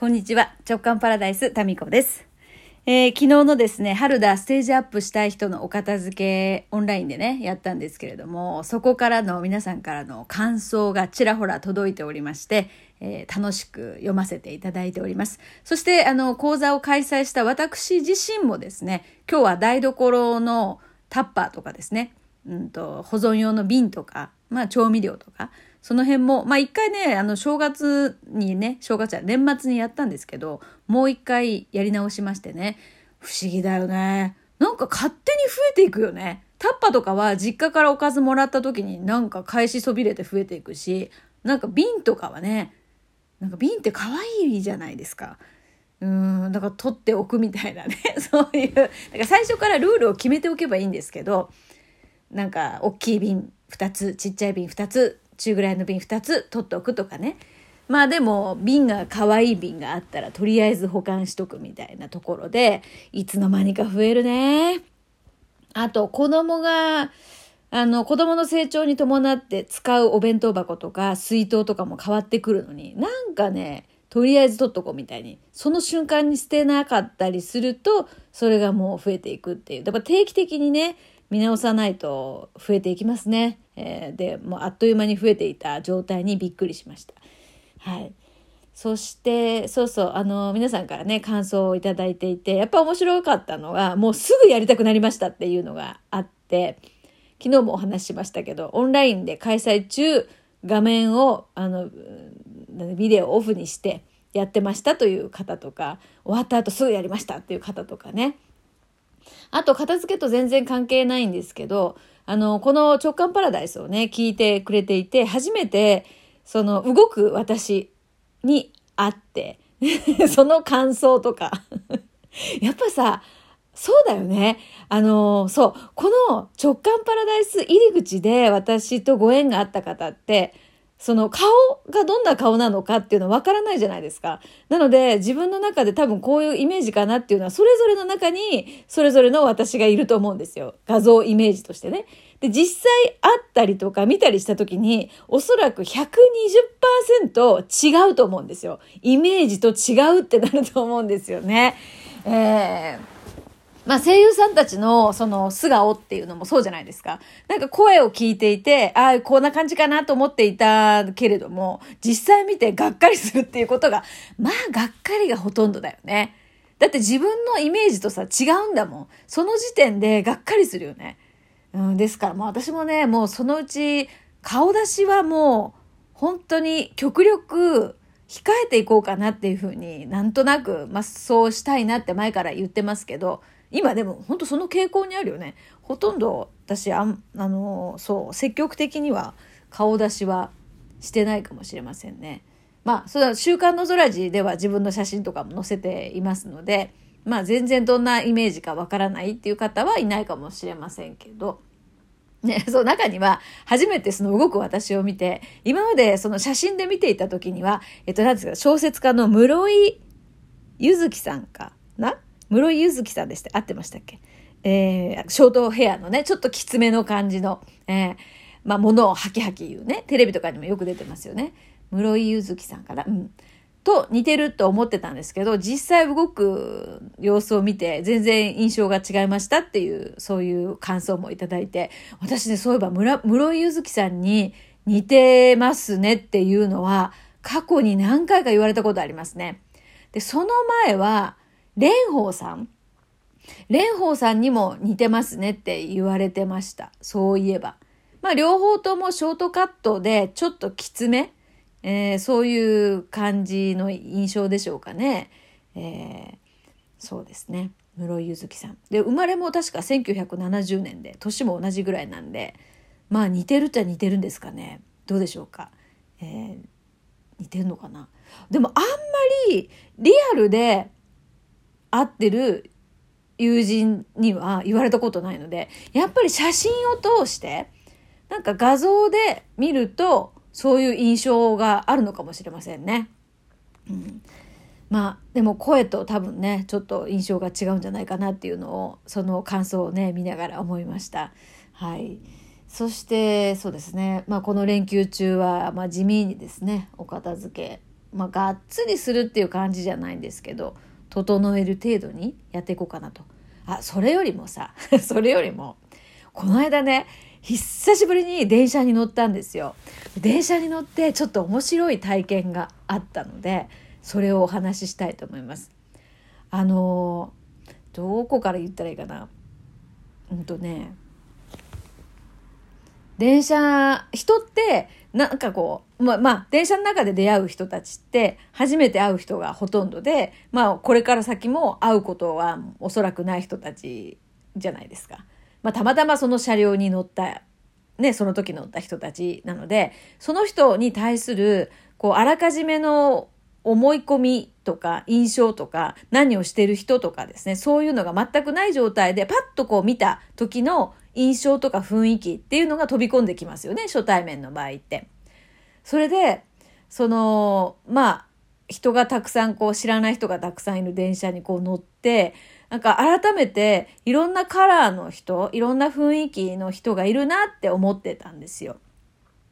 こんにちは。直感パラダイス、タミコです。えー、昨日のですね、春だステージアップしたい人のお片付けオンラインでね、やったんですけれども、そこからの皆さんからの感想がちらほら届いておりまして、えー、楽しく読ませていただいております。そして、あの、講座を開催した私自身もですね、今日は台所のタッパーとかですね、うんと、保存用の瓶とか、まあ調味料とか、その辺も、まあ一回ね、あの正月にね、正月は年末にやったんですけど、もう一回やり直しましてね、不思議だよね。なんか勝手に増えていくよね。タッパとかは実家からおかずもらった時になんか返しそびれて増えていくし、なんか瓶とかはね、なんか瓶って可愛いじゃないですか。うん、だから取っておくみたいなね、そういう、だから最初からルールを決めておけばいいんですけど、なんか大きい瓶2つ、ちっちゃい瓶2つ、中ぐらいの瓶2つ取っておくとかねまあでも瓶が可愛い瓶があったらとりあえず保管しとくみたいなところでいつの間にか増えるね。あと子供があの子供の成長に伴って使うお弁当箱とか水筒とかも変わってくるのになんかねとりあえず取っとこうみたいにその瞬間に捨てなかったりするとそれがもう増えていくっていうやっぱ定期的にね見直さないと増えていきますね。えー、で、もうあっという間に増えていた状態にびっくりしました。はい。そして、そうそう、あの、皆さんからね、感想をいいていて、やっぱ面白かったのが、もうすぐやりたくなりましたっていうのがあって、昨日もお話ししましたけど、オンラインで開催中、画面を、あの、ビデオオフにしてやってましたという方とか、終わった後すぐやりましたっていう方とかね。あと、片付けと全然関係ないんですけど、あの、この直感パラダイスをね、聞いてくれていて、初めて、その、動く私に会って、その感想とか やっぱさ、そうだよね。あの、そう。この直感パラダイス入り口で私とご縁があった方って、その顔がどんな顔なのかっていうのはわからないじゃないですか。なので自分の中で多分こういうイメージかなっていうのはそれぞれの中にそれぞれの私がいると思うんですよ。画像イメージとしてね。で、実際会ったりとか見たりした時におそらく120%違うと思うんですよ。イメージと違うってなると思うんですよね。えーまあ声優さんたちのその素顔っていうのもそうじゃないですか。なんか声を聞いていて、ああ、こんな感じかなと思っていたけれども、実際見てがっかりするっていうことが、まあがっかりがほとんどだよね。だって自分のイメージとさ違うんだもん。その時点でがっかりするよね。うん、ですからもう私もね、もうそのうち顔出しはもう本当に極力控えていこうかなっていうふうになんとなく、まあそうしたいなって前から言ってますけど、今でも本当その傾向にあるよね。ほとんど私ああのそう積極的には顔出しはしてないかもしれませんね。まあそれは「週刊の空寺」では自分の写真とかも載せていますのでまあ全然どんなイメージかわからないっていう方はいないかもしれませんけど。ね、そう、中には、初めてその動く私を見て、今までその写真で見ていた時には、えっと、なんですか、小説家の室井ゆずきさんか室井ゆずきさんでして、合ってましたっけ？えー、ショートヘアのね、ちょっときつめの感じの、えー、まあ、物をハキハキ言うね、テレビとかにもよく出てますよね。室井ゆずきさんから、うん。と似てると思ってたんですけど、実際動く様子を見て全然印象が違いましたっていう、そういう感想もいただいて、私ね、そういえば室井ゆずきさんに似てますねっていうのは、過去に何回か言われたことありますね。で、その前は、蓮舫さん蓮舫さんにも似てますねって言われてました。そういえば。まあ両方ともショートカットでちょっときつめ、えー、そういう感じの印象でしょうかね。えー、そうですね。室井ゆずきさん。で、生まれも確か1970年で、年も同じぐらいなんで、まあ似てるっちゃ似てるんですかね。どうでしょうか。えー、似てるのかな。でもあんまりリアルで会ってる友人には言われたことないので、やっぱり写真を通して、なんか画像で見ると、そういう印象があるのかもしれませんね。うん、まあ、でも声と多分ね、ちょっと印象が違うんじゃないかなっていうのを、その感想をね、見ながら思いました。はい。そして、そうですね、まあ、この連休中は、まあ、地味にですね、お片付けまあ、がっつりするっていう感じじゃないんですけど整える程度にやっていこうかなと。あそれよりもさ それよりもこの間ね久しぶりに電車に乗ったんですよ。電車に乗ってちょっと面白い体験があったのでそれをお話ししたいと思います。あのどこから言ったらいいかな。うんとね電車人ってなんかこうままあ電車の中で出会う人たちって初めて会う人がほとんどでまあこれから先も会うことはおそらくない人たちじゃないですか。まあ、たまたまその車両に乗った、ね、その時乗った人たちなので、その人に対する、こう、あらかじめの思い込みとか印象とか何をしてる人とかですね、そういうのが全くない状態でパッとこう見た時の印象とか雰囲気っていうのが飛び込んできますよね、初対面の場合って。それで、その、まあ、人がたくさんこう知らない人がたくさんいる電車にこう乗って、なんか改めていろんなカラーの人、いろんな雰囲気の人がいるなって思ってたんですよ。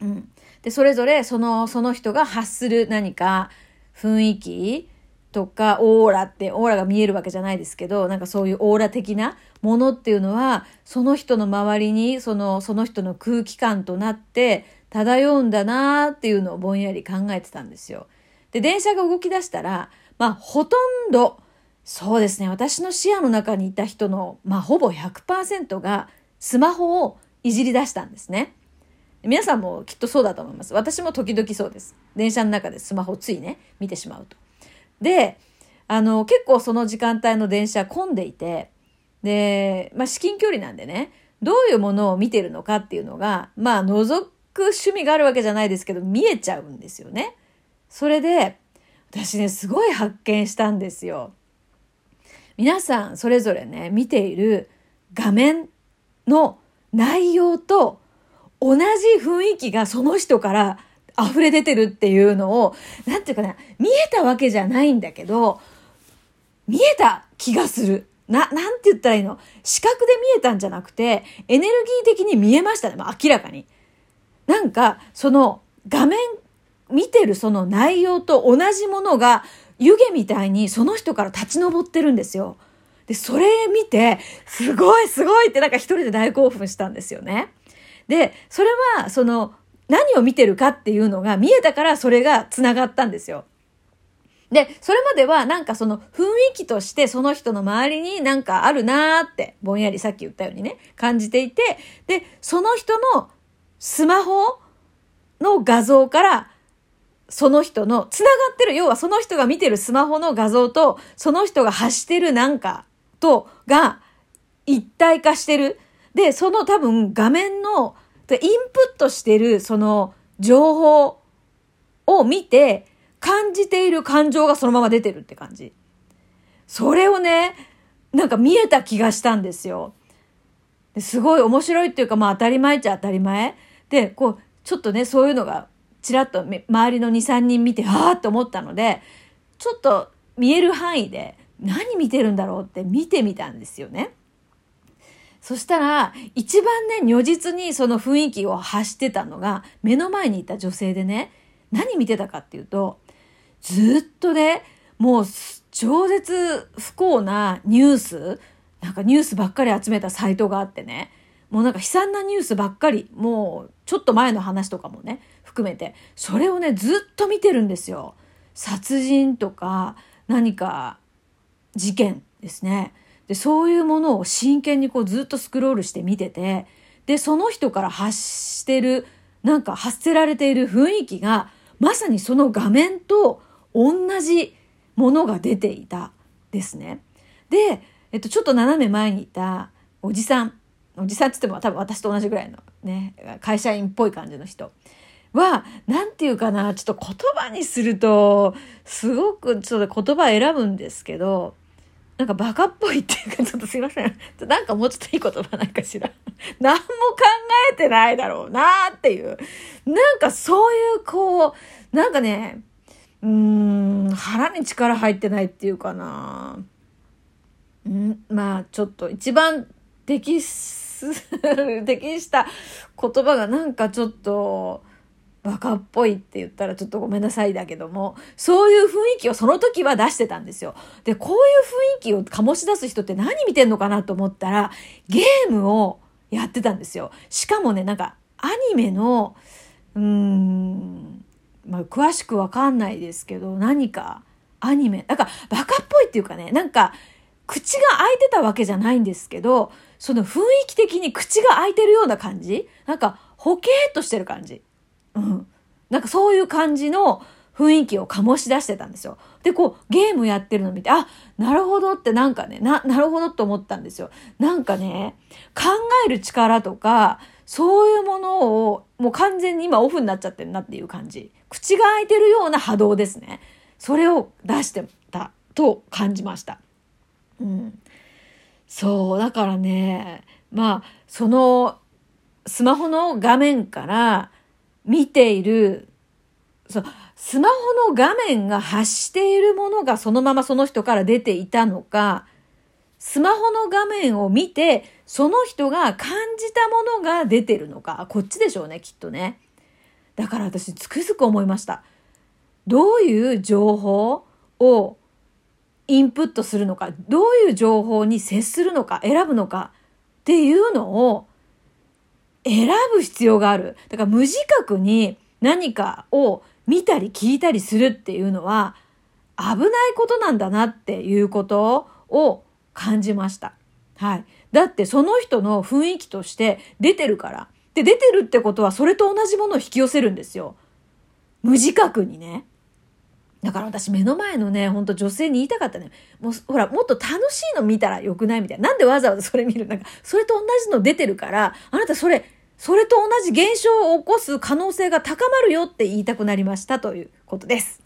うん。で、それぞれその、その人が発する何か雰囲気とかオーラって、オーラが見えるわけじゃないですけど、なんかそういうオーラ的なものっていうのは、その人の周りに、その、その人の空気感となって漂うんだなーっていうのをぼんやり考えてたんですよ。で、電車が動き出したら、まあ、ほとんど、そうですね。私の視野の中にいた人の、まあ、ほぼ100%がスマホをいじり出したんですね。皆さんもきっとそうだと思います。私も時々そうです。電車の中でスマホついね、見てしまうと。で、あの、結構その時間帯の電車混んでいて、で、まあ、至近距離なんでね、どういうものを見てるのかっていうのが、まあ、覗く趣味があるわけじゃないですけど、見えちゃうんですよね。それで、私ね、すごい発見したんですよ。皆さんそれぞれね、見ている画面の内容と同じ雰囲気がその人から溢れ出てるっていうのを、なんていうかな、見えたわけじゃないんだけど、見えた気がする。な、なんて言ったらいいの？視覚で見えたんじゃなくて、エネルギー的に見えましたね。まあ、明らかに。なんか、その画面見てるその内容と同じものが湯気みたいにその人から立ち上ってるんですよ。で、それ見て、すごいすごいってなんか一人で大興奮したんですよね。で、それは、その、何を見てるかっていうのが見えたからそれが繋がったんですよ。で、それまではなんかその雰囲気としてその人の周りになんかあるなーってぼんやりさっき言ったようにね、感じていて、で、その人のスマホの画像からその人の、繋がってる、要はその人が見てるスマホの画像と、その人が発してるなんかと、が、一体化してる。で、その多分画面の、インプットしてる、その情報を見て、感じている感情がそのまま出てるって感じ。それをね、なんか見えた気がしたんですよ。すごい面白いっていうか、まあ当たり前っちゃ当たり前。で、こう、ちょっとね、そういうのがちらっと周りの2、3人見て、ああって思ったので、ちょっと見える範囲で何見てるんだろうって見てみたんですよね。そしたら、一番ね、如実にその雰囲気を発してたのが、目の前にいた女性でね、何見てたかっていうと、ずっとね、もう超絶不幸なニュース、なんかニュースばっかり集めたサイトがあってね、もうなんか悲惨なニュースばっかり、もうちょっと前の話とかもね、含めて、それをね、ずっと見てるんですよ。殺人とか、何か事件ですね。で、そういうものを真剣にこうずっとスクロールして見てて、で、その人から発してる、なんか発せられている雰囲気が、まさにその画面と同じものが出ていたですね。で、えっと、ちょっと斜め前にいたおじさん、おじさんって言っても多分私と同じぐらいのね、会社員っぽい感じの人は、なんていうかな、ちょっと言葉にすると、すごくちょっと言葉選ぶんですけど、なんかバカっぽいっていうか、ちょっとすいません。なんかもうちょっといい言葉ないかしら。何も考えてないだろうなーっていう。なんかそういうこう、なんかね、うーん、腹に力入ってないっていうかな。んまあちょっと一番適す、適した言葉がなんかちょっと、バカっぽいって言ったらちょっとごめんなさいだけども、そういう雰囲気をその時は出してたんですよ。で、こういう雰囲気を醸し出す人って何見てんのかなと思ったら、ゲームをやってたんですよ。しかもね、なんかアニメの、うーん、まあ、詳しくわかんないですけど、何かアニメ、なんかバカっぽいっていうかね、なんか口が開いてたわけじゃないんですけど、その雰囲気的に口が開いてるような感じ？なんか、ほけーっとしてる感じ。うん。なんかそういう感じの雰囲気を醸し出してたんですよ。で、こう、ゲームやってるの見て、あ、なるほどってなんかね、な、なるほどと思ったんですよ。なんかね、考える力とか、そういうものを、もう完全に今オフになっちゃってるなっていう感じ。口が開いてるような波動ですね。それを出してたと感じました。うん。そう、だからね、まあ、その、スマホの画面から見ている、そう、スマホの画面が発しているものがそのままその人から出ていたのか、スマホの画面を見て、その人が感じたものが出てるのか、こっちでしょうね、きっとね。だから私つくづく思いました。どういう情報をインプットするのか、どういう情報に接するのか、選ぶのかっていうのを選ぶ必要がある。だから無自覚に何かを見たり聞いたりするっていうのは危ないことなんだなっていうことを感じました。はい。だってその人の雰囲気として出てるから。で、出てるってことはそれと同じものを引き寄せるんですよ。無自覚にね。だから私目の前のね、ほんと女性に言いたかったね。もう、ほら、もっと楽しいの見たらよくないみたいな。なんでわざわざそれ見る？なんか、それと同じの出てるから、あなたそれ、それと同じ現象を起こす可能性が高まるよって言いたくなりましたということです。